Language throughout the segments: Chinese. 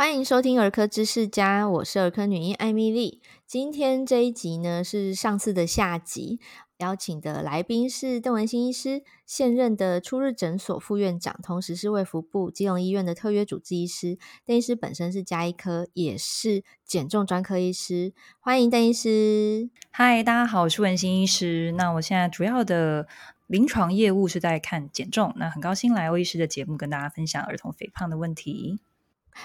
欢迎收听儿科知识家，我是儿科女医艾米莉。今天这一集呢是上次的下集，邀请的来宾是邓文新医师，现任的初日诊所副院长，同时是卫福部基隆医院的特约主治医师。邓医师本身是家医科，也是减重专科医师。欢迎邓医师。嗨，大家好，我是文新医师。那我现在主要的临床业务是在看减重，那很高兴来欧医师的节目，跟大家分享儿童肥胖的问题。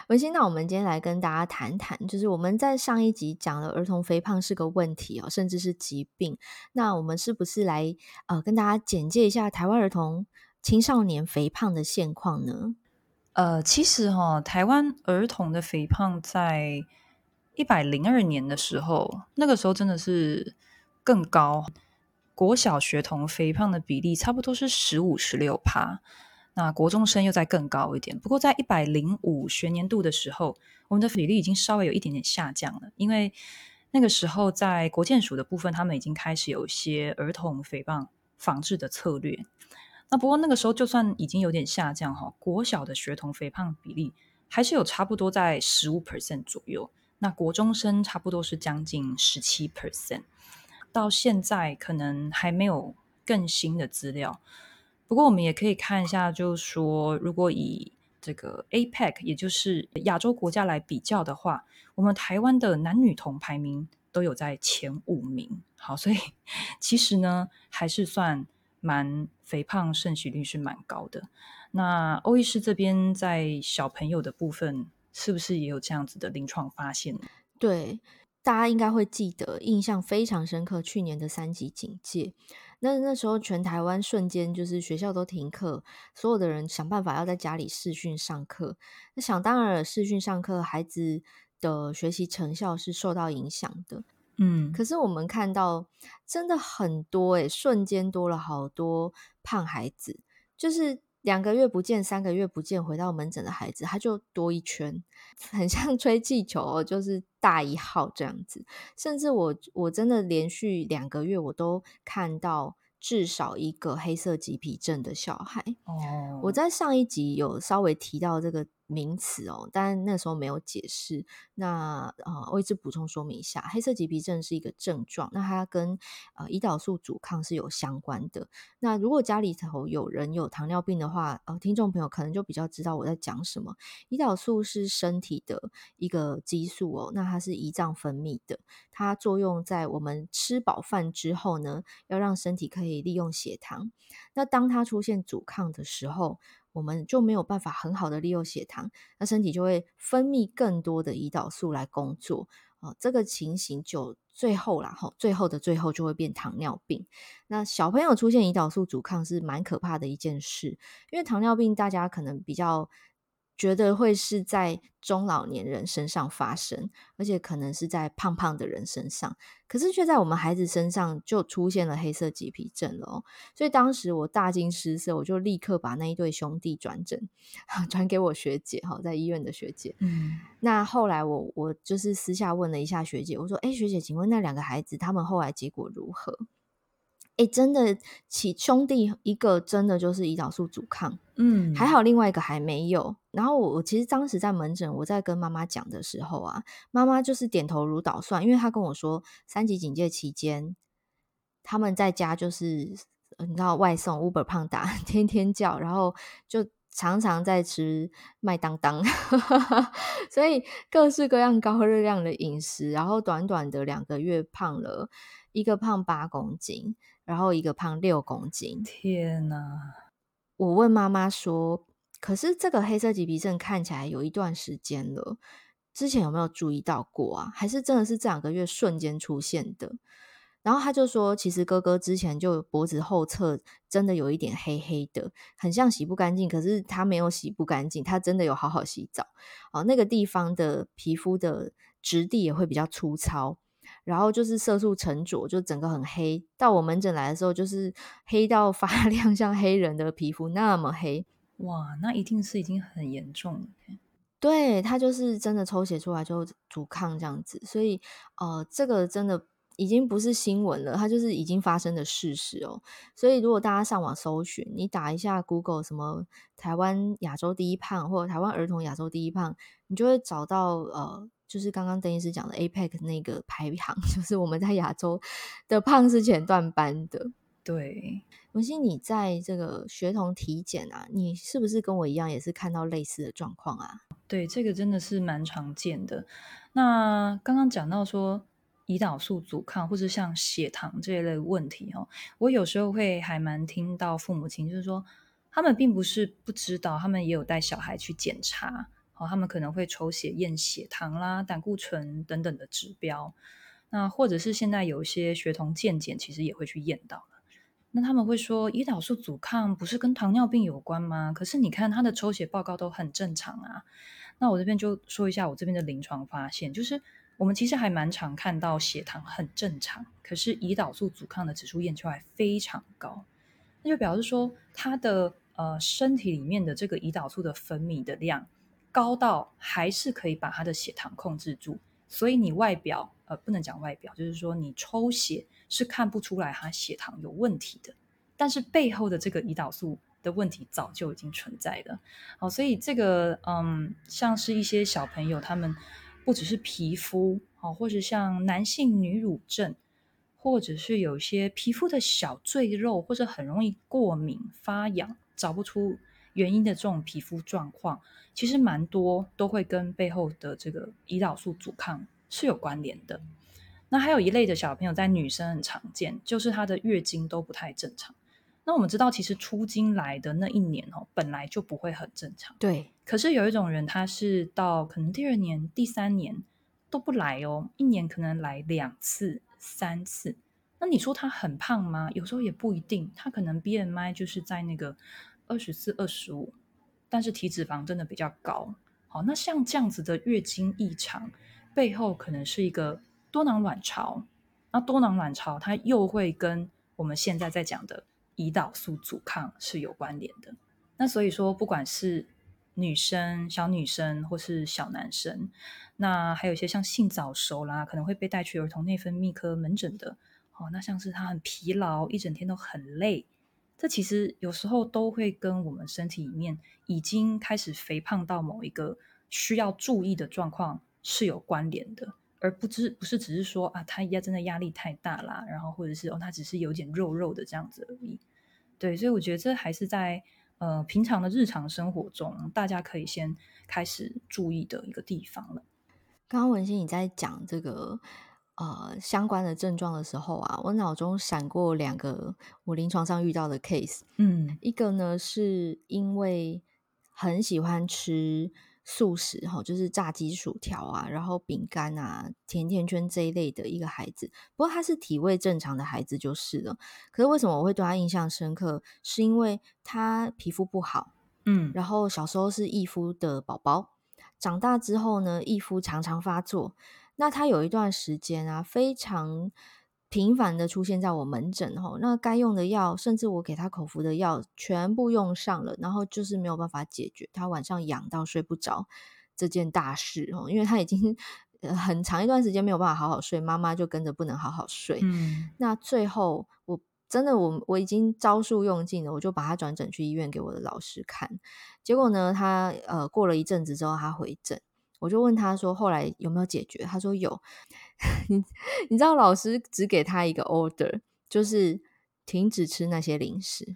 文心，那我们今天来跟大家谈谈，就是我们在上一集讲了儿童肥胖是个问题哦，甚至是疾病。那我们是不是来呃跟大家简介一下台湾儿童青少年肥胖的现况呢？呃，其实哈、台湾儿童的肥胖在一百零二年的时候，那个时候真的是更高，国小学童肥胖的比例差不多是十五、十六趴。那国中生又再更高一点，不过在一百零五学年度的时候，我们的比例已经稍微有一点点下降了，因为那个时候在国健署的部分，他们已经开始有一些儿童肥胖防治的策略。那不过那个时候就算已经有点下降哈，国小的学童肥胖比例还是有差不多在十五 percent 左右，那国中生差不多是将近十七 percent，到现在可能还没有更新的资料。不过，我们也可以看一下，就是说，如果以这个 APEC，也就是亚洲国家来比较的话，我们台湾的男女童排名都有在前五名。好，所以 其实呢，还是算蛮肥胖盛行率是蛮高的。那欧医师这边在小朋友的部分，是不是也有这样子的临床发现？对，大家应该会记得，印象非常深刻，去年的三级警戒。那那时候全台湾瞬间就是学校都停课，所有的人想办法要在家里视讯上课。那想当然了，视讯上课，孩子的学习成效是受到影响的。嗯，可是我们看到真的很多诶，瞬间多了好多胖孩子，就是。两个月不见，三个月不见，回到门诊的孩子，他就多一圈，很像吹气球哦，就是大一号这样子。甚至我我真的连续两个月，我都看到至少一个黑色棘皮症的小孩。哦，我在上一集有稍微提到这个。名词哦，但那时候没有解释。那呃，我一直补充说明一下，黑色棘皮症是一个症状，那它跟呃胰岛素阻抗是有相关的。那如果家里头有人有糖尿病的话，呃，听众朋友可能就比较知道我在讲什么。胰岛素是身体的一个激素哦，那它是胰脏分泌的，它作用在我们吃饱饭之后呢，要让身体可以利用血糖。那当它出现阻抗的时候，我们就没有办法很好的利用血糖，那身体就会分泌更多的胰岛素来工作啊、这个情形就最后了，哈，最后的最后就会变糖尿病。那小朋友出现胰岛素阻抗是蛮可怕的一件事，因为糖尿病大家可能比较。觉得会是在中老年人身上发生，而且可能是在胖胖的人身上，可是却在我们孩子身上就出现了黑色棘皮症了哦。所以当时我大惊失色，我就立刻把那一对兄弟转诊，转给我学姐哈，在医院的学姐。嗯，那后来我我就是私下问了一下学姐，我说：“哎，学姐，请问那两个孩子他们后来结果如何？”哎，真的，其兄弟一个真的就是胰岛素阻抗，嗯，还好另外一个还没有。然后我我其实当时在门诊，我在跟妈妈讲的时候啊，妈妈就是点头如捣蒜，因为她跟我说，三级警戒期间，他们在家就是你知道外送 Uber 胖达 天天叫，然后就常常在吃麦当当，所以各式各样高热量的饮食，然后短短的两个月胖了一个胖八公斤。然后一个胖六公斤，天哪！我问妈妈说：“可是这个黑色棘皮症看起来有一段时间了，之前有没有注意到过啊？还是真的是这两个月瞬间出现的？”然后他就说：“其实哥哥之前就脖子后侧真的有一点黑黑的，很像洗不干净。可是他没有洗不干净，他真的有好好洗澡。哦，那个地方的皮肤的质地也会比较粗糙。”然后就是色素沉着，就整个很黑。到我门诊来的时候，就是黑到 发亮，像黑人的皮肤那么黑。哇，那一定是已经很严重了。对，他就是真的抽血出来就阻抗这样子，所以呃，这个真的已经不是新闻了，它就是已经发生的事实哦。所以如果大家上网搜寻，你打一下 Google 什么台湾亚洲第一胖，或者台湾儿童亚洲第一胖，你就会找到呃，就是刚刚邓医师讲的 APEC 那个排行，就是我们在亚洲的胖是前段班的。对，文心，你在这个学童体检啊，你是不是跟我一样，也是看到类似的状况啊？对，这个真的是蛮常见的。那刚刚讲到说胰岛素阻抗，或者像血糖这一类问题哦，我有时候会还蛮听到父母亲就是说，他们并不是不知道，他们也有带小孩去检查，哦，他们可能会抽血验血糖啦、胆固醇等等的指标。那或者是现在有一些学童健检，其实也会去验到。那他们会说，胰岛素阻抗不是跟糖尿病有关吗？可是你看他的抽血报告都很正常啊。那我这边就说一下我这边的临床发现，就是我们其实还蛮常看到血糖很正常，可是胰岛素阻抗的指数验出来非常高，那就表示说他的呃身体里面的这个胰岛素的分泌的量高到还是可以把他的血糖控制住，所以你外表呃不能讲外表，就是说你抽血。是看不出来他血糖有问题的，但是背后的这个胰岛素的问题早就已经存在了。好，所以这个嗯，像是一些小朋友，他们不只是皮肤，哦，或者像男性女乳症，或者是有些皮肤的小赘肉，或者很容易过敏发痒，找不出原因的这种皮肤状况，其实蛮多都会跟背后的这个胰岛素阻抗是有关联的。那还有一类的小朋友，在女生很常见，就是她的月经都不太正常。那我们知道，其实出京来的那一年哦，本来就不会很正常。对。可是有一种人，他是到可能第二年、第三年都不来哦，一年可能来两次、三次。那你说他很胖吗？有时候也不一定，他可能 BMI 就是在那个二十四、二十五，但是体脂肪真的比较高。好，那像这样子的月经异常，背后可能是一个。多囊卵巢，那多囊卵巢它又会跟我们现在在讲的胰岛素阻抗是有关联的。那所以说，不管是女生、小女生或是小男生，那还有一些像性早熟啦，可能会被带去儿童内分泌科门诊的。哦，那像是他很疲劳，一整天都很累，这其实有时候都会跟我们身体里面已经开始肥胖到某一个需要注意的状况是有关联的。而不只不是只是说啊，他压真的压力太大啦，然后或者是哦，他只是有点肉肉的这样子而已。对，所以我觉得这还是在呃平常的日常生活中，大家可以先开始注意的一个地方了。刚刚文心你在讲这个呃相关的症状的时候啊，我脑中闪过两个我临床上遇到的 case。嗯，一个呢是因为很喜欢吃。素食哈，就是炸鸡、薯条啊，然后饼干啊、甜甜圈这一类的一个孩子。不过他是体位正常的孩子就是了。可是为什么我会对他印象深刻？是因为他皮肤不好，嗯，然后小时候是易肤的宝宝，长大之后呢，易肤常常发作。那他有一段时间啊，非常。频繁的出现在我门诊吼，那该用的药，甚至我给他口服的药，全部用上了，然后就是没有办法解决他晚上痒到睡不着这件大事哦，因为他已经很长一段时间没有办法好好睡，妈妈就跟着不能好好睡。嗯，那最后我真的我我已经招数用尽了，我就把他转诊去医院给我的老师看，结果呢，他呃过了一阵子之后他回诊。我就问他说：“后来有没有解决？”他说：“有。” 你你知道老师只给他一个 order，就是停止吃那些零食。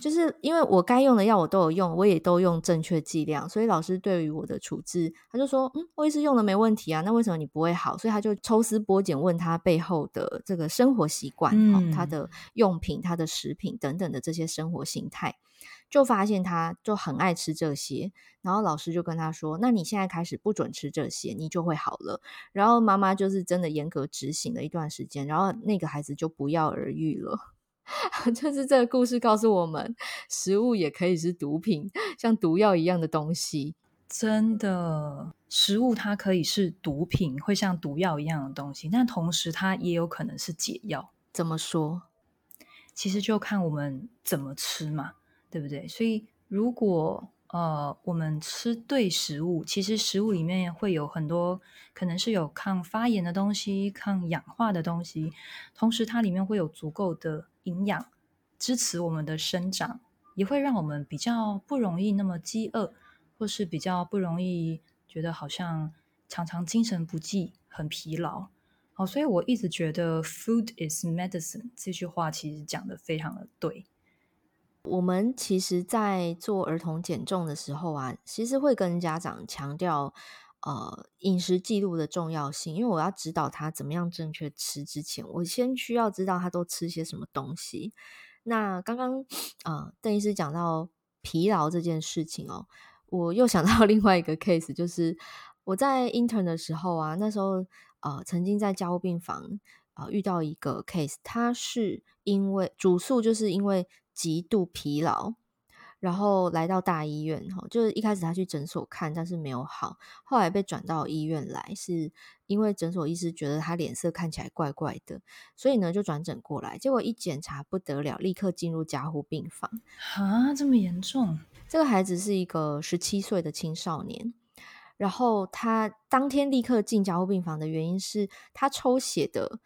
就是因为我该用的药我都有用，我也都用正确剂量，所以老师对于我的处置，他就说：“嗯，我也是用的没问题啊，那为什么你不会好？”所以他就抽丝剥茧问他背后的这个生活习惯、嗯、他的用品、他的食品等等的这些生活形态。就发现他就很爱吃这些，然后老师就跟他说：“那你现在开始不准吃这些，你就会好了。”然后妈妈就是真的严格执行了一段时间，然后那个孩子就不药而愈了。就是这个故事告诉我们，食物也可以是毒品，像毒药一样的东西。真的，食物它可以是毒品，会像毒药一样的东西，但同时它也有可能是解药。怎么说？其实就看我们怎么吃嘛。对不对？所以如果呃，我们吃对食物，其实食物里面会有很多可能是有抗发炎的东西、抗氧化的东西，同时它里面会有足够的营养支持我们的生长，也会让我们比较不容易那么饥饿，或是比较不容易觉得好像常常精神不济、很疲劳。好，所以我一直觉得 “food is medicine” 这句话其实讲得非常的对。我们其实，在做儿童减重的时候啊，其实会跟家长强调，呃，饮食记录的重要性。因为我要指导他怎么样正确吃之前，我先需要知道他都吃些什么东西。那刚刚，呃，邓医师讲到疲劳这件事情哦，我又想到 另外一个 case，就是我在 intern 的时候啊，那时候。呃，曾经在加护病房啊、遇到一个 case，他是因为主诉就是因为极度疲劳，然后来到大医院哈，就是一开始他去诊所看，但是没有好，后来被转到医院来，是因为诊所医师觉得他脸色看起来怪怪的，所以呢就转诊过来，结果一检查不得了，立刻进入加护病房啊，这么严重？这个孩子是一个十七岁的青少年。然后他当天立刻进加护病房的原因是他抽血的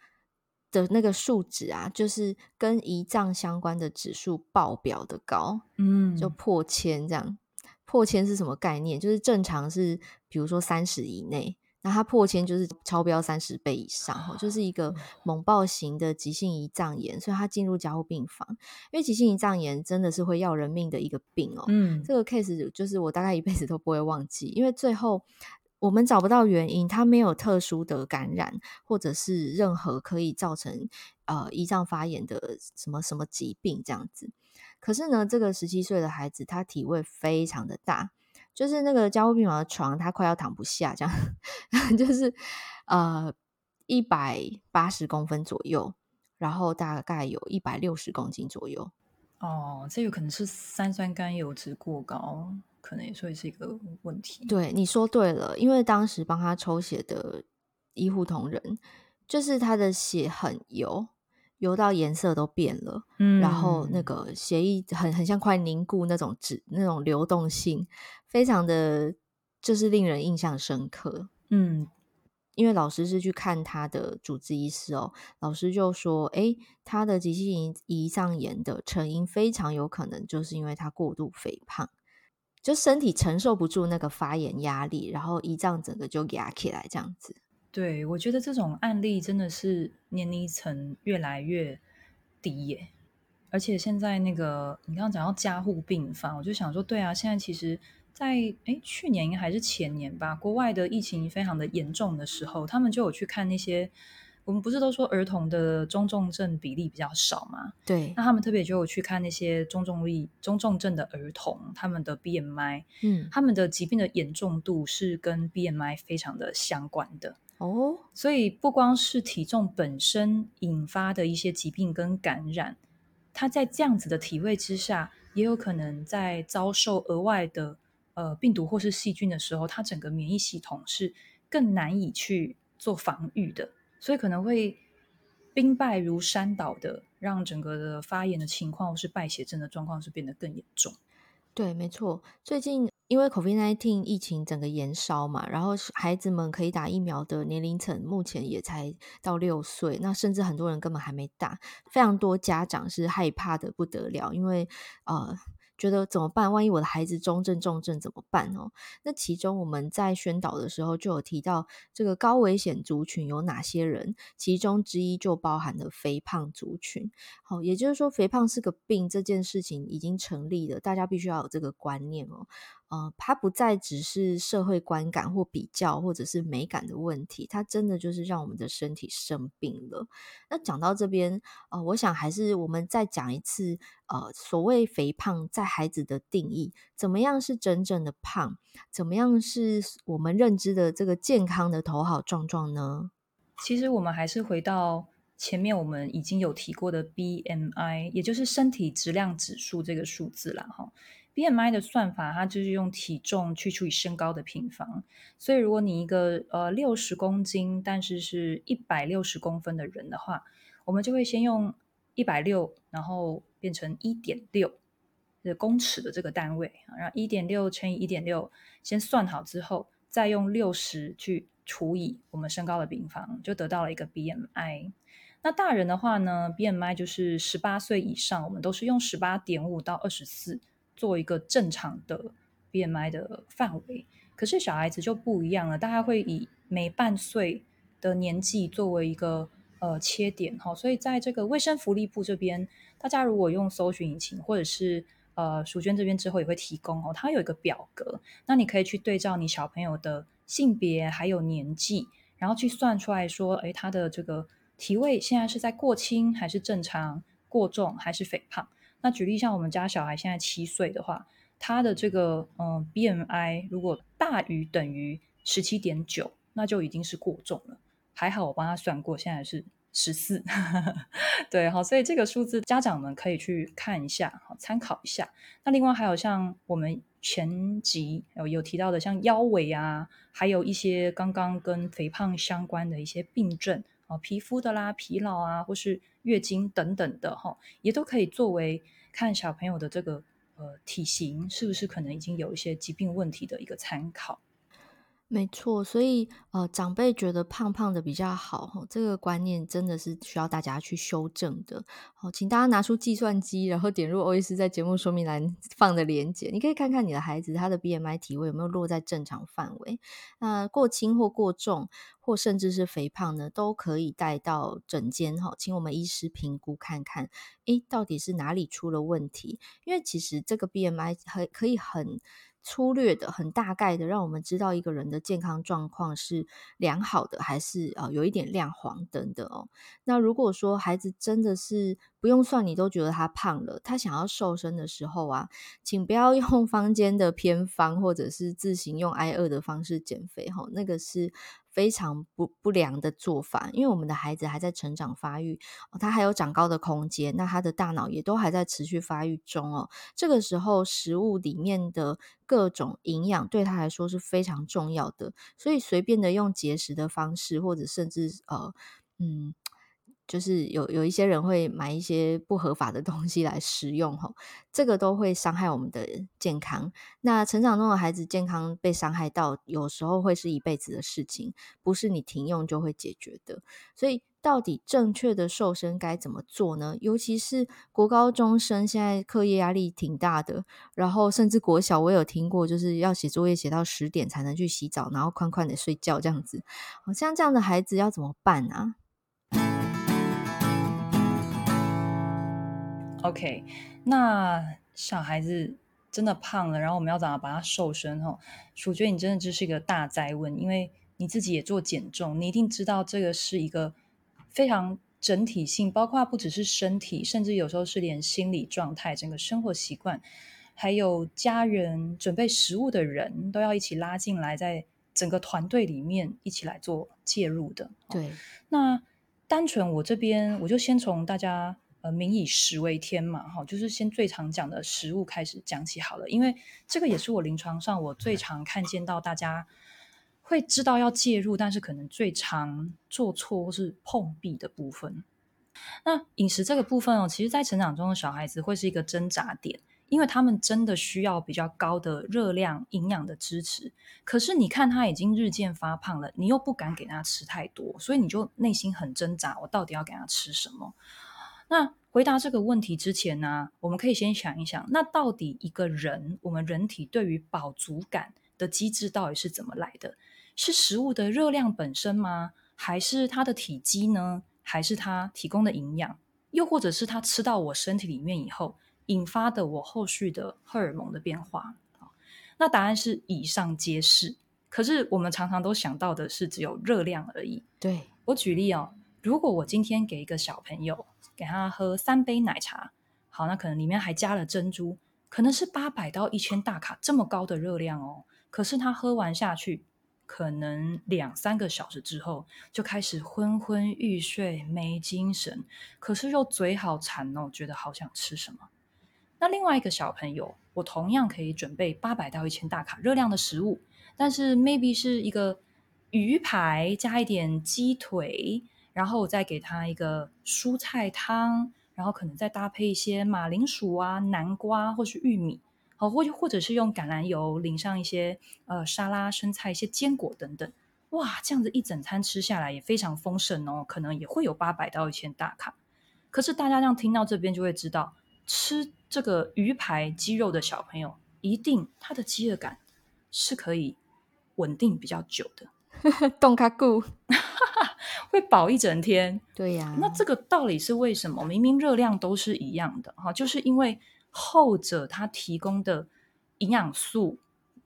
的那个数值啊，就是跟胰脏相关的指数爆表的高，嗯，就破千这样。破千是什么概念？就是正常是比如说三十以内。那它破千就是超标三十倍以上，就是一个猛暴型的急性胰脏炎，所以它进入加护病房。因为急性胰脏炎真的是会要人命的一个病哦。嗯，这个 case 就是我大概一辈子都不会忘记，因为最后我们找不到原因，他没有特殊的感染，或者是任何可以造成呃胰脏发炎的什么什么疾病这样子。可是呢，这个十七岁的孩子他体位非常的大。就是那个加护病房的床，他快要躺不下，这样，就是呃一百八十公分左右，然后大概有一百六十公斤左右。哦，这有可能是三酸甘油酯过高，可能也算是一个问题。对，你说对了，因为当时帮他抽血的医护同仁，就是他的血很油。油到颜色都变了，嗯，然后那个血液很很像快凝固那种质，那种流动性非常的就是令人印象深刻，嗯，因为老师是去看他的主治医师哦，老师就说，诶，他的急性胰胰脏炎的成因非常有可能就是因为他过度肥胖，就身体承受不住那个发炎压力，然后胰脏整个就压起来这样子。对，我觉得这种案例真的是年龄层越来越低耶，而且现在那个你刚刚讲到加护病房，我就想说，对啊，现在其实在，在诶去年还是前年吧，国外的疫情非常的严重的时候，他们就有去看那些，我们不是都说儿童的中重症比例比较少吗？对，那他们特别就有去看那些中重力中重症的儿童，他们的 BMI，嗯，他们的疾病的严重度是跟 BMI 非常的相关的。哦，所以不光是体重本身引发的一些疾病跟感染，他在这样子的体位之下，也有可能在遭受额外的呃病毒或是细菌的时候，他整个免疫系统是更难以去做防御的，所以可能会兵败如山倒的，让整个的发炎的情况或是败血症的状况是变得更严重。对，没错，最近。因为 COVID-19 疫情整个延烧嘛，然后孩子们可以打疫苗的年龄层目前也才到六岁，那甚至很多人根本还没打，非常多家长是害怕的不得了，因为呃。觉得怎么办？万一我的孩子中症、重症怎么办哦？那其中我们在宣导的时候就有提到，这个高危险族群有哪些人？其中之一就包含了肥胖族群。好，也就是说，肥胖是个病，这件事情已经成立了，大家必须要有这个观念哦。呃，它不再只是社会观感或比较，或者是美感的问题，它真的就是让我们的身体生病了。那讲到这边，呃，我想还是我们再讲一次，呃，所谓肥胖在孩子的定义，怎么样是真正的胖？怎么样是我们认知的这个健康的头好壮壮呢？其实我们还是回到前面我们已经有提过的 BMI，也就是身体质量指数这个数字了哈。BMI 的算法，它就是用体重去除以身高的平方。所以，如果你一个呃六十公斤，但是是一百六十公分的人的话，我们就会先用一百六，然后变成一点六，的公尺的这个单位，然后一点六乘以一点六，先算好之后，再用六十去除以我们身高的平方，就得到了一个 BMI。那大人的话呢，BMI 就是十八岁以上，我们都是用十八点五到二十四做一个正常的 BMI 的范围。可是小孩子就不一样了，大家会以每半岁的年纪作为一个呃切点哈，所以在这个卫生福利部这边，大家如果用搜寻引擎或者是呃淑娟这边之后也会提供哦，它有一个表格，那你可以去对照你小朋友的。性别还有年纪，然后去算出来说，诶，他的这个体位现在是在过轻还是正常？过重还是肥胖？那举例像我们家小孩现在七岁的话，他的这个嗯 BMI 如果大于等于十七点九，那就已经是过重了。还好我帮他算过，现在是十四。对，好，所以这个数字家长们可以去看一下，好，参考一下。那另外还有像我们。前集有有提到的，像腰围啊，还有一些刚刚跟肥胖相关的一些病症啊，皮肤的啦、疲劳啊，或是月经等等的哈，也都可以作为看小朋友的这个呃体型是不是可能已经有一些疾病问题的一个参考。没错，所以呃，长辈觉得胖胖的比较好，这个观念真的是需要大家去修正的。好，请大家拿出计算机，然后点入欧医师在节目说明栏放的连接，你可以看看你的孩子他的 BMI 体位有没有落在正常范围。那过轻或过重，或甚至是肥胖呢，都可以带到诊间哈，请我们医师评估看看，诶，到底是哪里出了问题？因为其实这个 BMI 很可以很。粗略的、很大概的，让我们知道一个人的健康状况是良好的，还是呃有一点亮黄灯的哦。那如果说孩子真的是不用算，你都觉得他胖了，他想要瘦身的时候啊，请不要用 坊间的偏方，或者是自行用挨饿的方式减肥哈，那个是。非常不不良的做法，因为我们的孩子还在成长发育，哦他还有长高的空间，那他的大脑也都还在持续发育中哦。这个时候，食物里面的各种营养对他来说是非常重要的，所以随便的用节食的方式，或者甚至呃，嗯。就是有有一些人会买一些不合法的东西来食用，吼，这个都会伤害我们的健康。那成长中的孩子健康被伤害到，有时候会是一辈子的事情，不是你停用就会解决的。所以，到底正确的瘦身该怎么做呢？尤其是国高中生现在课业压力挺大的，然后甚至国小我有听过，就是要写作业写到十点才能去洗澡，然后宽宽的睡觉这样子。像这样的孩子要怎么办啊？OK，那小孩子真的胖了，然后我们要怎么把他瘦身？哈，楚娟，你真的这是一个大灾问，因为你自己也做减重，你一定知道这个是一个非常整体性，包括不只是身体，甚至有时候是连心理状态、整个生活习惯，还有家人准备食物的人都要一起拉进来，在整个团队里面一起来做介入的。对，那单纯我这边，我就先从大家。呃，民以食为天嘛，哈，就是先最常讲的食物开始讲起好了，因为这个也是我临床上我最常看见到大家会知道要介入，但是可能最常做错或是碰壁的部分。那饮食这个部分哦，其实在成长中的小孩子会是一个挣扎点，因为他们真的需要比较高的热量、营养的支持。可是你看他已经日渐发胖了，你又不敢给他吃太多，所以你就内心很挣扎，我到底要给他吃什么？那回答这个问题之前呢，我们可以先想一想，那到底一个人，我们人体对于饱足感的机制到底是怎么来的？是食物的热量本身吗？还是它的体积呢？还是它提供的营养？又或者是它吃到我身体里面以后，引发的我后续的荷尔蒙的变化？那答案是以上皆是。可是我们常常都想到的是只有热量而已。对，我举例哦，如果我今天给一个小朋友，给他喝三杯奶茶，好，那可能里面还加了珍珠，可能是八百到一千大卡这么高的热量哦。可是他喝完下去，可能两三个小时之后就开始昏昏欲睡，没精神，可是又嘴好馋哦，觉得好想吃什么。那另外一个小朋友，我同样可以准备八百到一千大卡热量的食物，但是 maybe 是一个鱼排加一点鸡腿。然后我再给他一个蔬菜汤，然后可能再搭配一些马铃薯啊、南瓜或是玉米，好，或或者是用橄榄油淋上一些呃沙拉、生菜、一些坚果等等。哇，这样子一整餐吃下来也非常丰盛哦，可能也会有八百到一千大卡。可是大家这样听到这边就会知道，吃这个鱼排鸡肉的小朋友，一定他的饥饿感是可以稳定比较久的。冻卡固会饱一整天。对呀、啊，那这个道理是为什么？明明热量都是一样的哈，就是因为后者它提供的营养素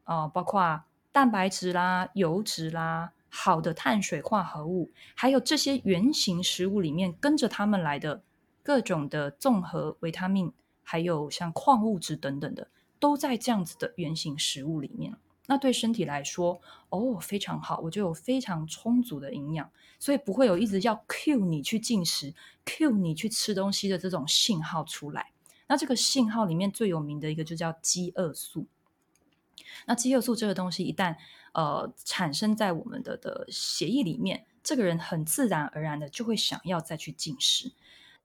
啊、呃，包括。蛋白质啦、油脂啦、好的碳水化合物，还有这些原型食物里面跟着他们来的各种的综合维他命，还有像矿物质等等的，都在这样子的原型食物里面。那对身体来说，哦，非常好，我就有非常充足的营养，所以不会有一直要 cue 你去进食、cue 你去吃东西的这种信号出来。那这个信号里面最有名的一个就叫饥饿素。那饥饿素这个东西一旦呃产生在我们的的血液里面，这个人很自然而然的就会想要再去进食。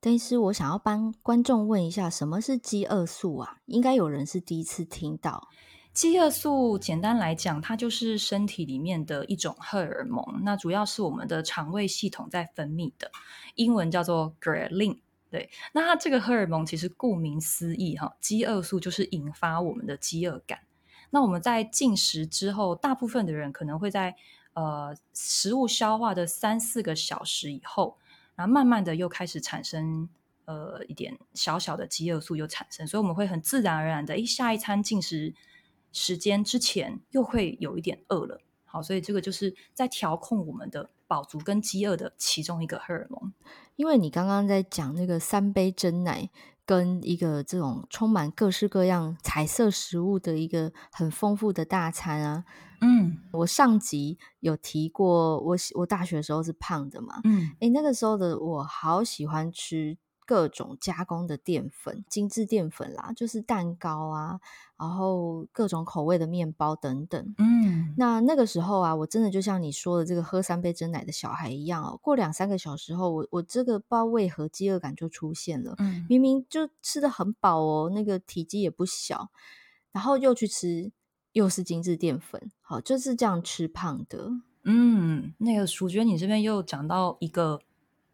但是，我想要帮观众问一下，什么是饥饿素啊？应该有人是第一次听到。饥饿素简单来讲，它就是身体里面的一种荷尔蒙，那主要是我们的肠胃系统在分泌的，英文叫做 ghrelin。对，那它这个荷尔蒙其实顾名思义哈，饥饿素就是引发我们的饥饿感。那我们在进食之后，大部分的人可能会在呃食物消化的三四个小时以后，然后慢慢的又开始产生呃一点小小的饥饿素又产生，所以我们会很自然而然的，诶，下一餐进食时间之前又会有一点饿了。好，所以这个就是在调控我们的饱足跟饥饿的其中一个荷尔蒙。因为你刚刚在讲那个三杯真奶。跟一个这种充满各式各样彩色食物的一个很丰富的大餐啊，嗯，我上集有提过，我我大学的时候是胖的嘛，嗯，诶，那个时候的我好喜欢吃。各种加工的淀粉、精致淀粉啦，就是蛋糕啊，然后各种口味的面包等等。嗯，那那个时候啊，我真的就像你说的这个喝三杯蒸奶的小孩一样哦。过两三个小时后，我我这个不知道为何饥饿感就出现了。嗯，明明就吃得很饱哦，那个体积也不小，然后又去吃，又是精致淀粉，好，就是这样吃胖的。嗯，那个淑娟，你这边又讲到一个。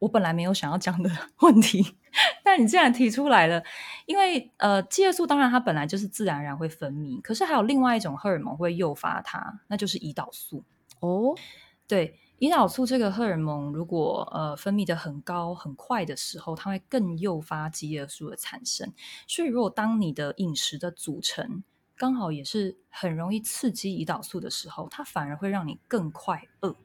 我本来没有想要讲的 问题，但你既然提出来了，因为呃，饥饿素当然它本来就是自然而然会分泌，可是还有另外一种荷尔蒙会诱发它，那就是胰岛素。哦，对，胰岛素这个荷尔蒙如果呃分泌的很高很快的时候，它会更诱发饥饿素的产生。所以如果当你的饮食的组成刚好也是很容易刺激胰岛素的时候，它反而会让你更快饿。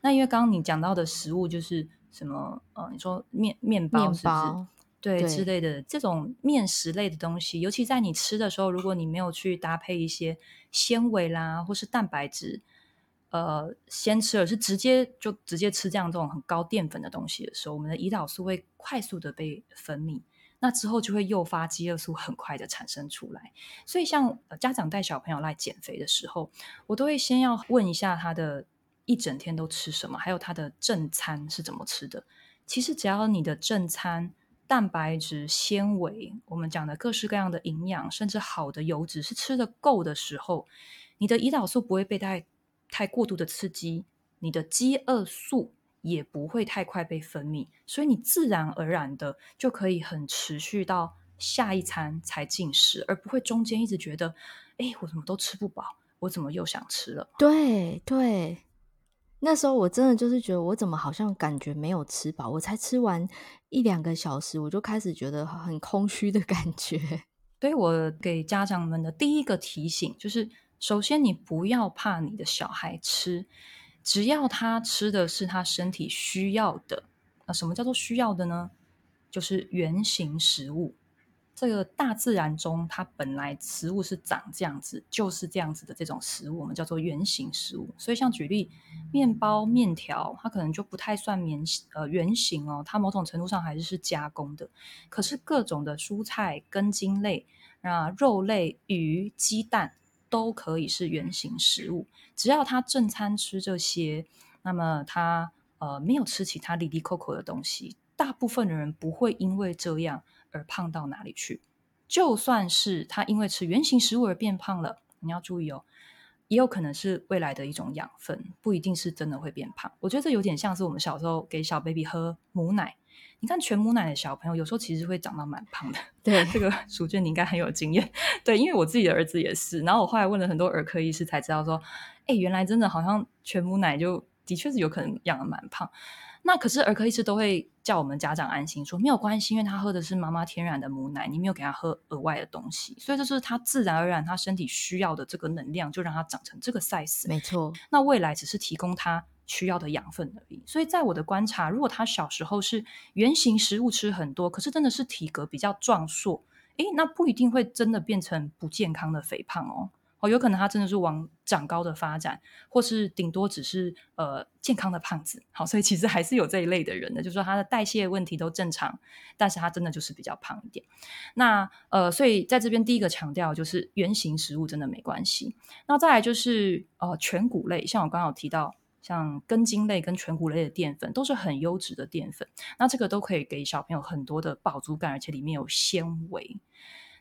那因为刚刚你讲到的食物就是。什么？呃，你说面面包是不是？对，对之类的这种面食类的东西，尤其在你吃的时候，如果你没有去搭配一些纤维啦，或是蛋白质，呃，先吃，而是直接就直接吃这样这种很高淀粉的东西的时候，我们的胰岛素会快速的被分泌，那之后就会诱发饥饿素很快的产生出来。所以像，像家长带小朋友来减肥的时候，我都会先要问一下他的。一整天都吃什么？还有它的正餐是怎么吃的？其实只要你的正餐蛋白质、纤维，我们讲的各式各样的营养，甚至好的油脂是吃得够的时候，你的胰岛素不会被太太过度的刺激，你的饥饿素也不会太快被分泌，所以你自然而然的就可以很持续到下一餐才进食，而不会中间一直觉得，哎，我怎么都吃不饱，我怎么又想吃了？对对。那时候我真的就是觉得，我怎么好像感觉没有吃饱？我才吃完一两个小时，我就开始觉得很空虚的感觉。所以我给家长们的第一个提醒就是：首先，你不要怕你的小孩吃，只要他吃的是他身体需要的。那什么叫做需要的呢？就是原型食物。这个大自然中，它本来食物是长这样子，就是这样子的这种食物，我们叫做原型食物。所以，像举例，面包、面条，它可能就不太算原呃原型哦，它某种程度上还是是加工的。可是，各种的蔬菜、根茎类啊、肉类、鱼、鸡蛋都可以是原型食物。只要他正餐吃这些，那么他呃没有吃其他哩哩扣扣的东西。大部分的人不会因为这样而胖到哪里去。就算是他因为吃原型食物而变胖了，你要注意哦，也有可能是未来的一种养分，不一定是真的会变胖。我觉得这有点像是我们小时候给小 baby 喝母奶，你看全母奶的小朋友，有时候其实会长到蛮胖的。对，这个淑娟你应该很有经验。对，因为我自己的儿子也是。然后我后来问了很多儿科医师，才知道说，哎，原来真的好像全母奶就的确是有可能养得蛮胖。那可是儿科医师都会叫我们家长安心说，说没有关系，因为他喝的是妈妈天然的母奶，你没有给他喝额外的东西，所以这是他自然而然他身体需要的这个能量，就让他长成这个 size。没错，那未来只是提供他需要的养分而已。所以在我的观察，如果他小时候是原型食物吃很多，可是真的是体格比较壮硕，诶，那不一定会真的变成不健康的肥胖哦。哦，有可能他真的是往长高的发展，或是顶多只是呃健康的胖子。好，所以其实还是有这一类的人的，就是说他的代谢问题都正常，但是他真的就是比较胖一点。那呃，所以在这边第一个强调就是原型食物真的没关系。那再来就是呃全谷类，像我刚刚有提到，像根茎类跟全谷类的淀粉都是很优质的淀粉，那这个都可以给小朋友很多的饱足感，而且里面有纤维。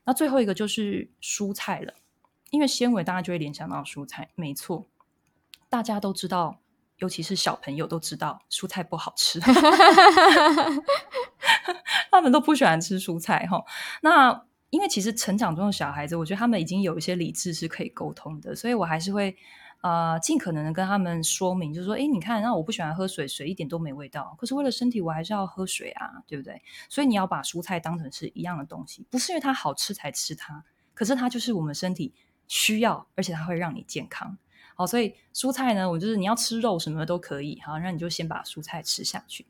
那最后一个就是蔬菜了。因为纤维，大家就会联想到蔬菜，没错，大家都知道，尤其是小朋友都知道蔬菜不好吃 他们都不喜欢吃蔬菜哈。那因为其实成长中的小孩子，我觉得他们已经有一些理智是可以沟通的，所以我还是会呃尽可能的跟他们说明，就是说，哎，你看，那我不喜欢喝水，水一点都没味道，可是为了身体，我还是要喝水啊，对不对？所以你要把蔬菜当成是一样的东西，不是因为它好吃才吃它，可是它就是我们身体。需要，而且它会让你健康。好，所以蔬菜呢，我就是你要吃肉什么的都可以。好，那你就先把蔬菜吃下去。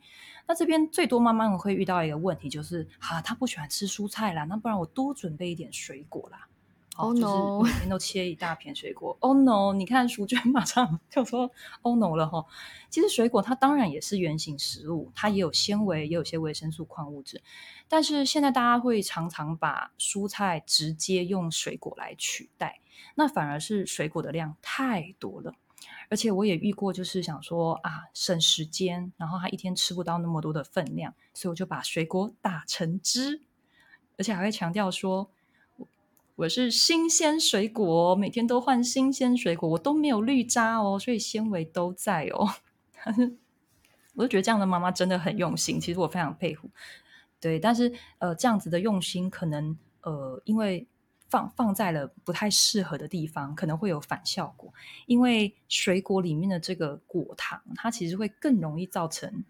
那这边最多妈妈们会遇到一个问题，就是啊，他不喜欢吃蔬菜啦，那不然我多准备一点水果啦。哦，oh no. 就是每天都切一大片水果。Oh no！你看淑娟 马上就说 Oh no 了哈。其实水果它当然也是原型食物，它也有纤维，也有些维生素、矿物质。但是现在大家会常常把蔬菜直接用水果来取代，那反而是水果的量太多了。而且我也遇过，就是想说啊，省时间，然后他一天吃不到那么多的分量，所以我就把水果打成汁，而且还会强调说。我是新鲜水果，每天都换新鲜水果，我都没有绿渣哦，所以纤维都在哦。我就觉得这样的妈妈真的很用心，其实我非常佩服。对，但是呃，这样子的用心可能呃，因为放放在了不太适合的地方，可能会有反效果。因为水果里面的这个果糖，它其实会更容易造成。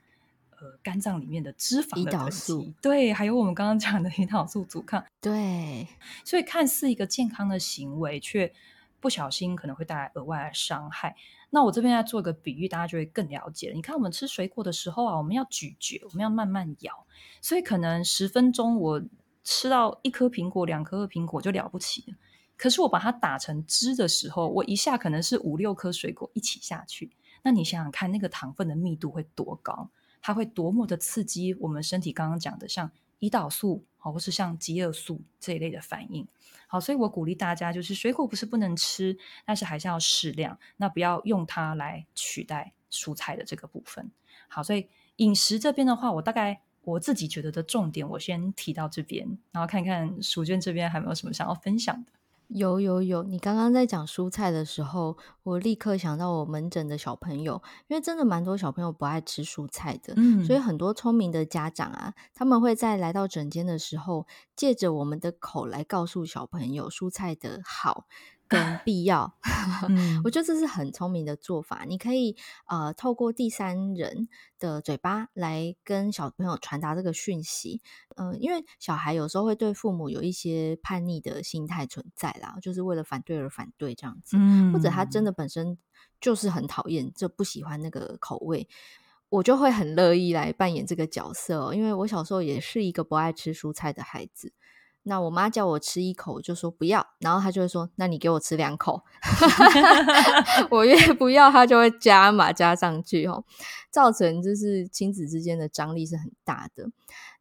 呃，肝脏里面的脂肪的胰岛素，对，还有我们刚刚讲的胰岛素阻抗，对，所以看似一个健康的行为，却不小心可能会带来额外的伤害。那我这边要做一个比喻，大家就会更了解了。你看，我们吃水果的时候啊，我们要咀嚼，我们要慢慢咬，所以可能十分钟我吃到一颗苹果、两颗苹果就了不起了。可是我把它打成汁的时候，我一下可能是五六颗水果一起下去，那你想想看，那个糖分的密度会多高？它会多么的刺激我们身体刚刚讲的，像胰岛素，好，或是像饥饿素这一类的反应。好，所以我鼓励大家，就是水果不是不能吃，但是还是要适量，那不要用它来取代蔬菜的这个部分。好，所以饮食这边的话，我大概我自己觉得的重点，我先提到这边，然后看看淑娟这边还有没有什么想要分享的。有有有，你刚刚在讲蔬菜的时候，我立刻想到我门诊的小朋友，因为真的蛮多小朋友不爱吃蔬菜的，嗯，所以很多聪明的家长啊，他们会在来到诊间的时候，借着我们的口来告诉小朋友蔬菜的好。跟 必要，嗯、我觉得这是很聪明的做法。你可以呃透过第三人的嘴巴来跟小朋友传达这个讯息。嗯、呃，因为小孩有时候会对父母有一些叛逆的心态存在啦，就是为了反对而反对这样子，嗯、或者他真的本身就是很讨厌，就不喜欢那个口味，我就会很乐意来扮演这个角色哦。因为我小时候也是一个不爱吃蔬菜的孩子。那我妈叫我吃一口，就说不要，然后她就会说：“那你给我吃两口。”我越不要，她就会加码加上去哦，造成就是亲子之间的张力是很大的。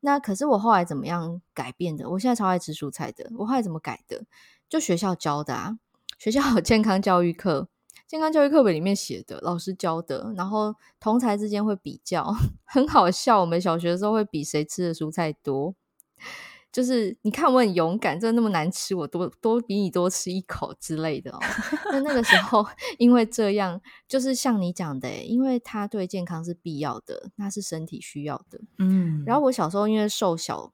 那可是我后来怎么样改变的？我现在超爱吃蔬菜的。我后来怎么改的？就学校教的啊，学校有健康教育课，健康教育课本里面写的，老师教的，然后同才之间会比较，很好笑。我们小学的时候会比谁吃的蔬菜多，就是你看我很勇敢，真的那么难吃，我多多比你多吃一口之类的哦。那那个时候 因为这样，就是像你讲的，因为他对健康是必要的，那是身体需要的。嗯，然后我小时候因为瘦小。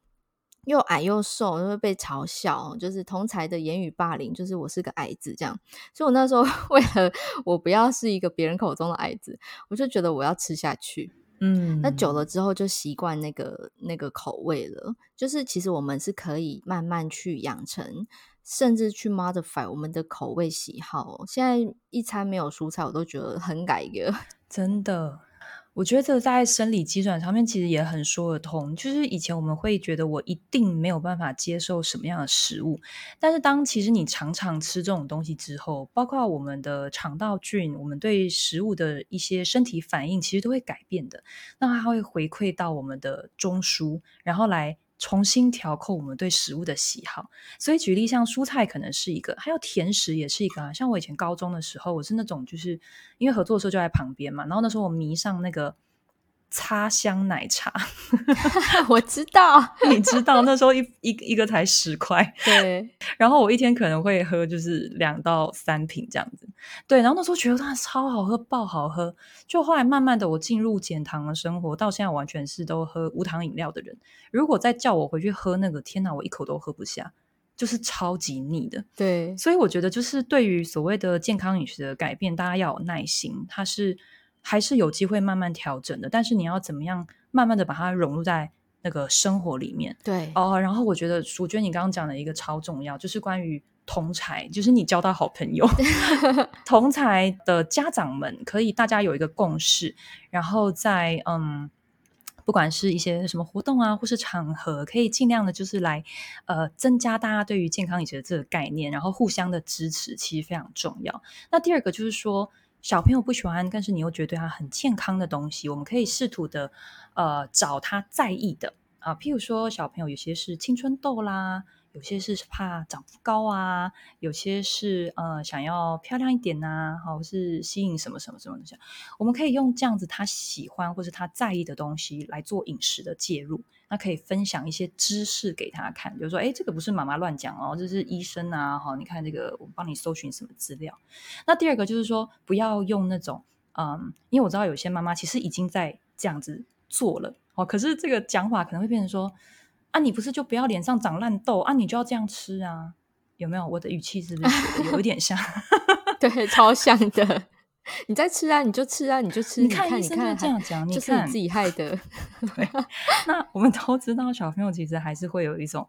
又矮又瘦，就会被嘲笑，就是同才的言语霸凌，就是我是个矮子这样。所以我那时候 为了我不要是一个别人口中的矮子，我就觉得我要吃下去。嗯，那久了之后就习惯那个那个口味了。就是其实我们是可以慢慢去养成，甚至去 modify 我们的口味喜好。现在一餐没有蔬菜，我都觉得很改革，真的。我觉得在生理机转上面其实也很说得通，就是以前我们会觉得我一定没有办法接受什么样的食物，但是当其实你常常吃这种东西之后，包括我们的肠道菌，我们对食物的一些身体反应其实都会改变的，那它会回馈到我们的中枢，然后来。重新调控我们对食物的喜好，所以举例像蔬菜可能是一个，还有甜食也是一个啊。像我以前高中的时候，我是那种就是因为合作社就在旁边嘛，然后那时候我迷上那个。擦香奶茶，我知道，你知道那时候一一一个才十块，对。然后我一天可能会喝就是两到三瓶这样子，对。然后那时候觉得它超好喝，爆好喝。就后来慢慢的我进入减糖的生活，到现在完全是都喝无糖饮料的人。如果再叫我回去喝那个，天哪，我一口都喝不下，就是超级腻的。对，所以我觉得就是对于所谓的健康饮食的改变，大家要有耐心，它是。还是有机会慢慢调整的，但是你要怎么样慢慢的把它融入在那个生活里面？对哦，然后我觉得淑娟你刚刚讲的一个超重要，就是关于同才，就是你交到好朋友，同才的家长们可以大家有一个共识，然后在嗯，不管是一些什么活动啊，或是场合，可以尽量的就是来呃增加大家对于健康饮食的这个概念，然后互相的支持，其实非常重要。那第二个就是说。小朋友不喜欢，但是你又觉得他很健康的东西，我们可以试图的，呃，找他在意的啊，譬如说小朋友有些是青春痘啦。有些是怕长不高啊，有些是呃想要漂亮一点呐、啊，或是吸引什么什么什么东西。我们可以用这样子他喜欢或是他在意的东西来做饮食的介入。那可以分享一些知识给他看，比如说，哎，这个不是妈妈乱讲哦，这是医生啊，哈，你看这个，我帮你搜寻什么资料。那第二个就是说，不要用那种嗯，因为我知道有些妈妈其实已经在这样子做了哦，可是这个讲法可能会变成说。啊，你不是就不要脸上长烂痘啊？你就要这样吃啊？有没有？我的语气是不是有一点像？对，超像的。你在吃啊，你就吃啊，你就吃。你看医生就这样讲，你看就是你自己害的。对。那我们都知道，小朋友其实还是会有一种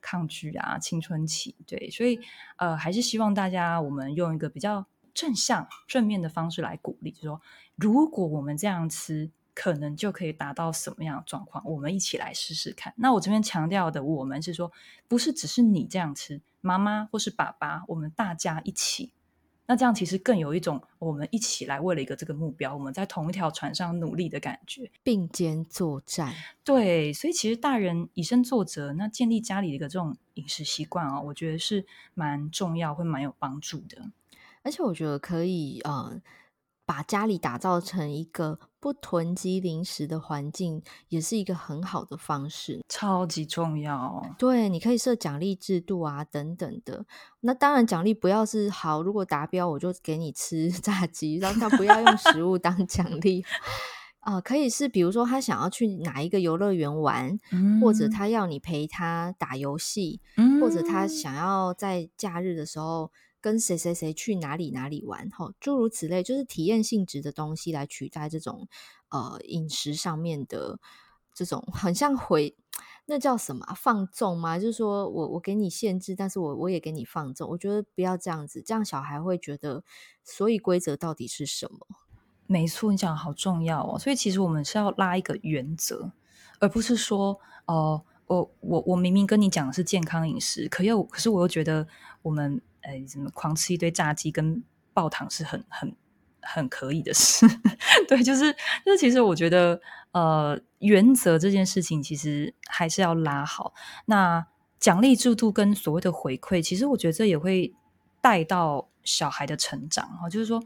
抗拒啊，青春期。对，所以呃，还是希望大家我们用一个比较正向、正面的方式来鼓励，就是说，如果我们这样吃。可能就可以达到什么样的状况？我们一起来试试看。那我这边强调的，我们是说，不是只是你这样吃，妈妈或是爸爸，我们大家一起。那这样其实更有一种我们一起来为了一个这个目标，我们在同一条船上努力的感觉，并肩作战。对，所以其实大人以身作则，那建立家里的一个这种饮食习惯啊，我觉得是蛮重要，会蛮有帮助的。而且我觉得可以呃。把家里打造成一个不囤积零食的环境，也是一个很好的方式，超级重要。对，你可以设奖励制度啊，等等的。那当然，奖励不要是好，如果达标我就给你吃 炸鸡，让他不要用食物当奖励啊、呃。可以是，比如说他想要去哪一个游乐园玩，嗯、或者他要你陪他打游戏，嗯、或者他想要在假日的时候。跟谁谁谁去哪里哪里玩，哈，诸如此类，就是体验性质的东西来取代这种呃饮食上面的这种，很像回那叫什么放纵吗？就是说我我给你限制，但是我我也给你放纵。我觉得不要这样子，这样小孩会觉得，所以规则到底是什么？没错，你讲的好重要哦。所以其实我们是要拉一个原则，而不是说哦、我我我明明跟你讲的是健康饮食，可又可是我又觉得我们。哎，什么狂吃一堆炸鸡跟爆糖是很很很可以的事，对，就是就是，其实我觉得，呃，原则这件事情其实还是要拉好。那奖励制度跟所谓的回馈，其实我觉得这也会带到小孩的成长哈，就是说，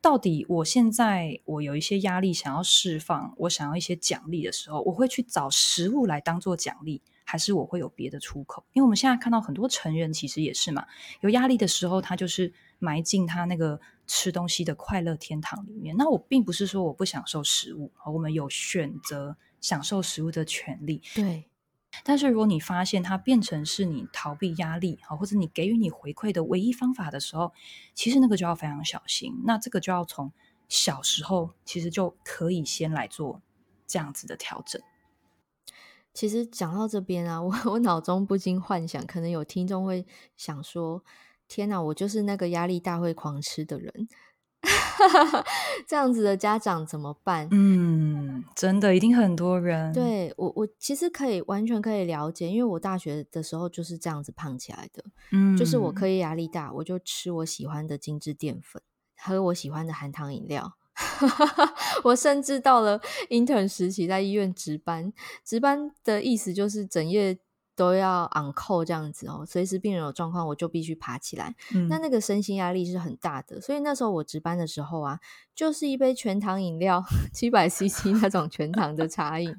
到底我现在我有一些压力想要释放，我想要一些奖励的时候，我会去找食物来当做奖励，还是我会有别的出口？因为我们现在看到很多成人其实也是嘛，有压力的时候，他就是埋进他那个吃东西的快乐天堂里面。那我并不是说我不享受食物，我们有选择享受食物的权利。对。但是，如果你发现它变成是你逃避压力，或者你给予你回馈的唯一方法的时候，其实那个就要非常小心。那这个就要从小时候，其实就可以先来做这样子的调整。其实讲到这边啊，我我脑中不禁幻想，可能有听众会想说：“天哪，我就是那个压力大会狂吃的人。”这样子的家长怎么办？嗯，真的一定很多人。对，我，我其实可以完全可以了解，因为我大学的时候就是这样子胖起来的。嗯，就是我课业压力大，我就吃我喜欢的精致淀粉，喝我喜欢的含糖饮料。我甚至到了 intern 时期，在医院值班，值班的意思就是整夜。都要 on call 这样子哦，随时病人有状况，我就必须爬起来。嗯，那那个身心压力是很大的，所以那时候我值班的时候啊，就是一杯全糖饮料，七百 CC 那种全糖的茶饮。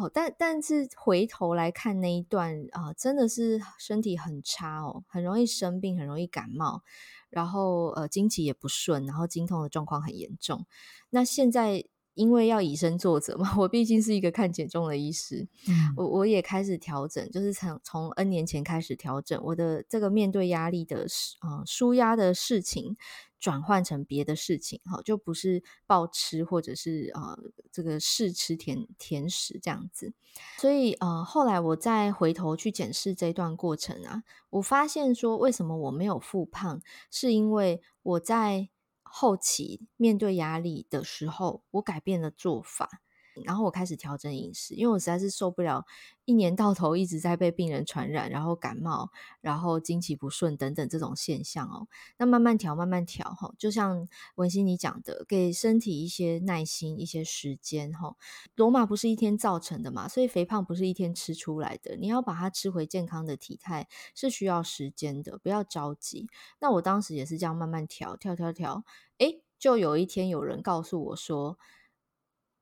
哦，但但是回头来看那一段啊，真的是身体很差哦，很容易生病，很容易感冒，然后呃经期也不顺，然后经痛的状况很严重。那现在。因为要以身作则嘛，我毕竟是一个看减重的医师，嗯、我我也开始调整，就是从从 N 年前开始调整我的这个面对压力的事，呃，舒压的事情转换成别的事情，哈，就不是暴吃或者是呃这个试吃甜甜食这样子。所以呃后来我再回头去检视这段过程啊，我发现说为什么我没有复胖，是因为我在。后期面对压力的时候，我改变了做法，然后我开始调整饮食，因为我实在是受不了一年到头一直在被病人传染，然后感冒，然后经期不顺等等这种现象哦。那慢慢调，慢慢调哈，就像文心你讲的，给身体一些耐心，一些时间哈。罗马不是一天造成的嘛，所以肥胖不是一天吃出来的，你要把它吃回健康的体态是需要时间的，不要着急。那我当时也是这样慢慢调，调调调，诶，就有一天有人告诉我说，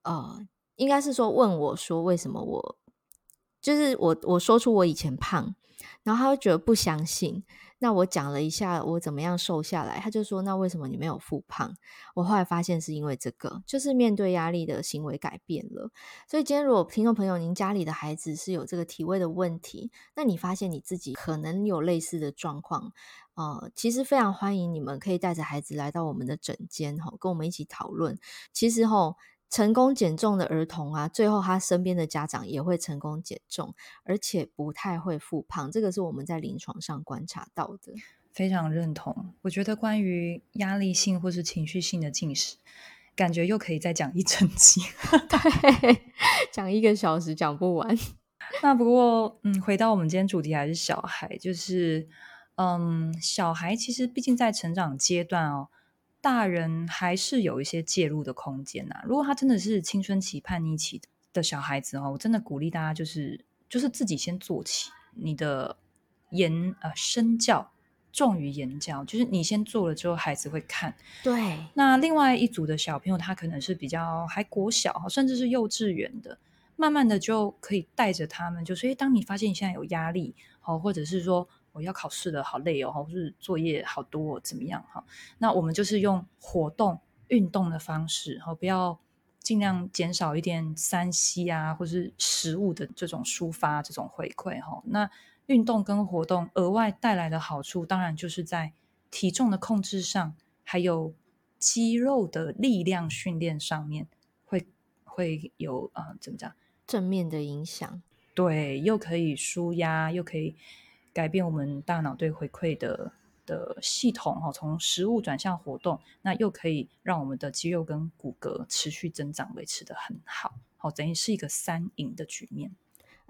呃，应该是说问我说为什么我。就是我我说出我以前胖，然后他会觉得不相信。那我讲了一下我怎么样瘦下来，他就说：“那为什么你没有复胖？”我后来发现是因为这个，就是面对压力的行为改变了。所以今天如果听众朋友您家里的孩子是有这个体位的问题，那你发现你自己可能有类似的状况，呃，其实非常欢迎你们可以带着孩子来到我们的诊间哈，跟我们一起讨论。其实哈。成功减重的儿童啊，最后他身边的家长也会成功减重，而且不太会复胖。这个是我们在临床上观察到的，非常认同。我觉得关于压力性或是情绪性的进食，感觉又可以再讲一整集，对，讲一个小时讲不完。那不过，嗯，回到我们今天主题还是小孩，就是，嗯，小孩其实毕竟在成长阶段哦。大人还是有一些介入的空间呐、啊。如果他真的是青春期叛逆期的小孩子哦，我真的鼓励大家就是就是自己先做起。你的言呃身教重于言教，就是你先做了之后，孩子会看。对。那另外一组的小朋友，他可能是比较还国小，甚至是幼稚园的，慢慢的就可以带着他们，就是诶，当你发现你现在有压力，哦，或者是说。我要考试了，好累哦，或是作业好多哦，怎么样？哈，那我们就是用活动、运动的方式，哈，不要尽量减少一点三 C 啊，或是食物的这种抒发、这种回馈，哈。那运动跟活动额外带来的好处，当然就是在体重的控制上，还有肌肉的力量训练上面会会有啊、呃，怎么讲？正面的影响。对，又可以舒压，又可以。改变我们大脑对回馈的的系统哈，从食物转向活动，那又可以让我们的肌肉跟骨骼持续增长，维持得很好，好，等于是一个三赢的局面。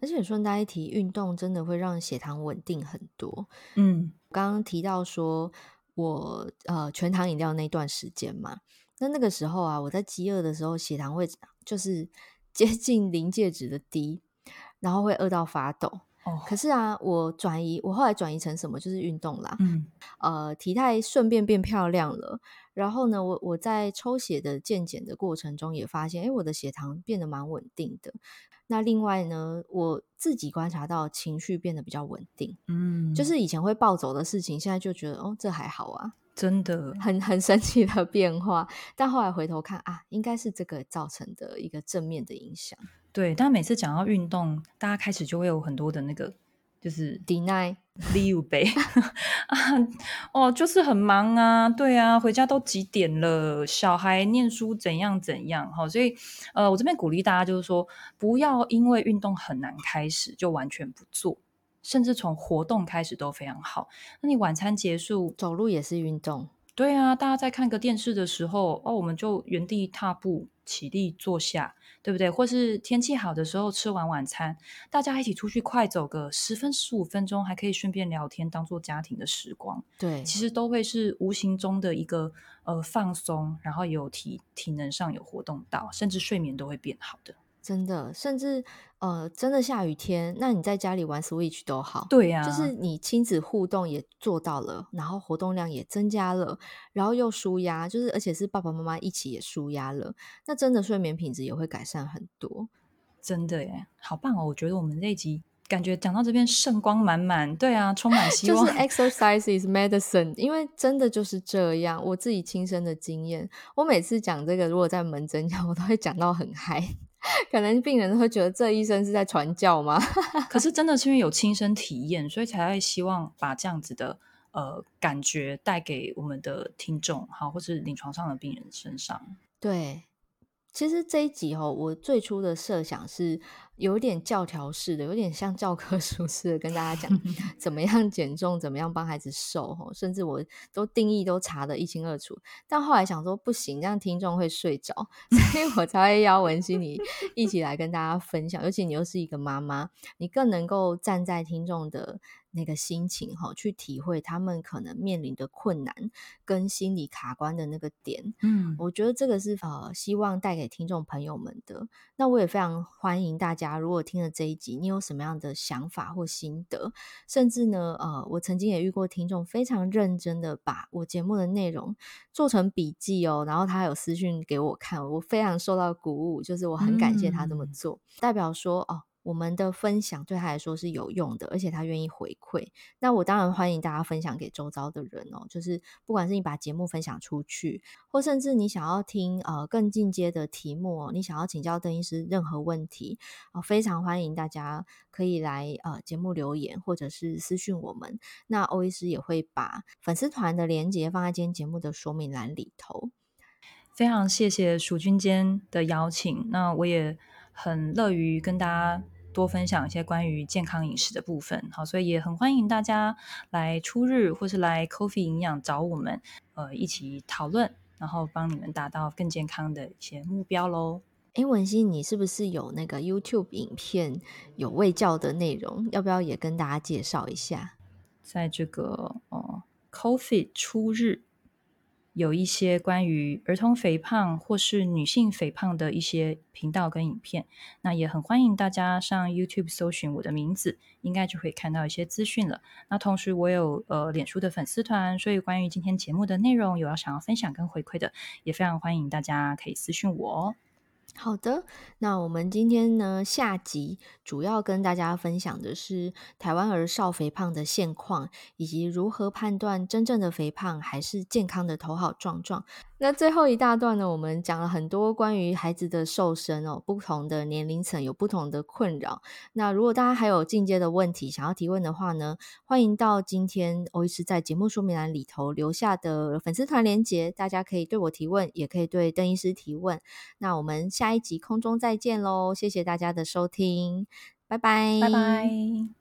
而且顺带一提，运动真的会让血糖稳定很多。嗯，刚刚提到说我呃全糖饮料那段时间嘛，那那个时候啊，我在饥饿的时候，血糖会就是接近临界值的低，然后会饿到发抖。哦，可是啊，我转移，我后来转移成什么？就是运动啦。嗯，呃，体态顺便变漂亮了。然后呢，我我在抽血的健检的过程中也发现，哎，我的血糖变得蛮稳定的。那另外呢，我自己观察到情绪变得比较稳定。嗯，就是以前会暴走的事情，现在就觉得哦，这还好啊，真的很很神奇的变化。但后来回头看啊，应该是这个造成的一个正面的影响。对，但每次讲到运动，大家开始就会有很多的那个，就是 deny 理由呗 啊，哦，就是很忙啊，对啊，回家都几点了，小孩念书怎样怎样，哈，所以呃，我这边鼓励大家就是说，不要因为运动很难开始就完全不做，甚至从活动开始都非常好。那你晚餐结束，走路也是运动。对啊，大家在看个电视的时候，哦，我们就原地踏步，起立坐下，对不对？或是天气好的时候，吃完晚餐，大家一起出去快走个十分十五分钟，还可以顺便聊天，当做家庭的时光。对，其实都会是无形中的一个呃放松，然后有体体能上有活动到，甚至睡眠都会变好的。真的，甚至呃，真的下雨天，那你在家里玩 Switch 都好，对呀、啊，就是你亲子互动也做到了，然后活动量也增加了，然后又舒压，就是而且是爸爸妈妈一起也舒压了，那真的睡眠品质也会改善很多，真的耶，好棒哦！我觉得我们这一集感觉讲到这边圣光满满，对啊，充满希望。就是 exercise is medicine，因为真的就是这样，我自己亲身的经验，我每次讲这个，如果在门诊讲，我都会讲到很嗨。可能病人会觉得这医生是在传教吗？可是真的是因为有亲身体验，所以才会希望把这样子的呃感觉带给我们的听众，好，或是临床上的病人身上。对，其实这一集哦，我最初的设想是。有点教条式的，有点像教科书似的，跟大家讲 怎么样减重，怎么样帮孩子瘦，甚至我都定义都查得一清二楚。但后来想说不行，这样听众会睡着，所以我才会邀文心你一起来跟大家分享。尤其你又是一个妈妈，你更能够站在听众的那个心情哈，去体会他们可能面临的困难跟心理卡关的那个点。嗯，我觉得这个是呃，希望带给听众朋友们的。那我也非常欢迎大家。如果听了这一集，你有什么样的想法或心得？甚至呢，呃，我曾经也遇过听众非常认真的把我节目的内容做成笔记哦，然后他有私讯给我看，我非常受到鼓舞，就是我很感谢他这么做，嗯、代表说哦。我们的分享对他来说是有用的，而且他愿意回馈。那我当然欢迎大家分享给周遭的人哦。就是不管是你把节目分享出去，或甚至你想要听呃更进阶的题目，你想要请教邓医师任何问题哦，非常欢迎大家可以来呃节目留言，或者是私讯我们。那欧医师也会把粉丝团的连接放在今天节目的说明栏里头。非常谢谢蜀君间的邀请，那我也很乐于跟大家。多分享一些关于健康饮食的部分，好，所以也很欢迎大家来初日或是来 Coffee 营养找我们，呃，一起讨论，然后帮你们达到更健康的一些目标喽。哎，文心，你是不是有那个 YouTube 影片有卫教的内容？要不要也跟大家介绍一下？在这个哦 Coffee 初日。有一些关于儿童肥胖或是女性肥胖的一些频道跟影片，那也很欢迎大家上 YouTube 搜寻我的名字，应该就会看到一些资讯了。那同时我有呃脸书的粉丝团，所以关于今天节目的内容有要想要分享跟回馈的，也非常欢迎大家可以私讯我哦。好的，那我们今天呢，下集主要跟大家分享的是台湾儿少肥胖的现况，以及如何判断真正的肥胖还是健康的头好壮壮。那最后一大段呢，我们讲了很多关于孩子的瘦身哦，不同的年龄层有不同的困扰。那如果大家还有进阶的问题想要提问的话呢，欢迎到今天欧医师在节目说明栏里头留下的粉丝团连接，大家可以对我提问，也可以对邓医师提问。那我们下一集空中再见喽，谢谢大家的收听，拜拜，拜拜。